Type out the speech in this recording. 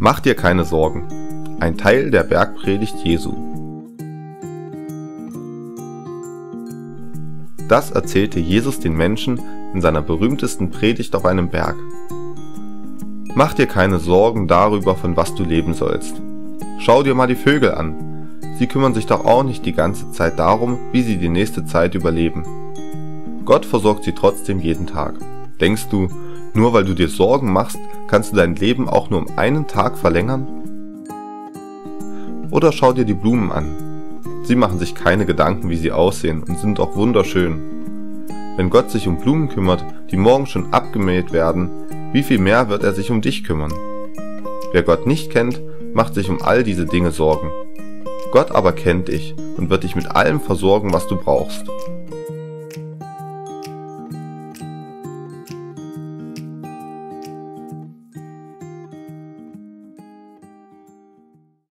Mach dir keine Sorgen. Ein Teil der Bergpredigt Jesu. Das erzählte Jesus den Menschen in seiner berühmtesten Predigt auf einem Berg. Mach dir keine Sorgen darüber, von was du leben sollst. Schau dir mal die Vögel an. Sie kümmern sich doch auch nicht die ganze Zeit darum, wie sie die nächste Zeit überleben. Gott versorgt sie trotzdem jeden Tag. Denkst du, nur weil du dir Sorgen machst, kannst du dein Leben auch nur um einen Tag verlängern? Oder schau dir die Blumen an. Sie machen sich keine Gedanken, wie sie aussehen und sind auch wunderschön. Wenn Gott sich um Blumen kümmert, die morgen schon abgemäht werden, wie viel mehr wird er sich um dich kümmern? Wer Gott nicht kennt, macht sich um all diese Dinge Sorgen. Gott aber kennt dich und wird dich mit allem versorgen, was du brauchst.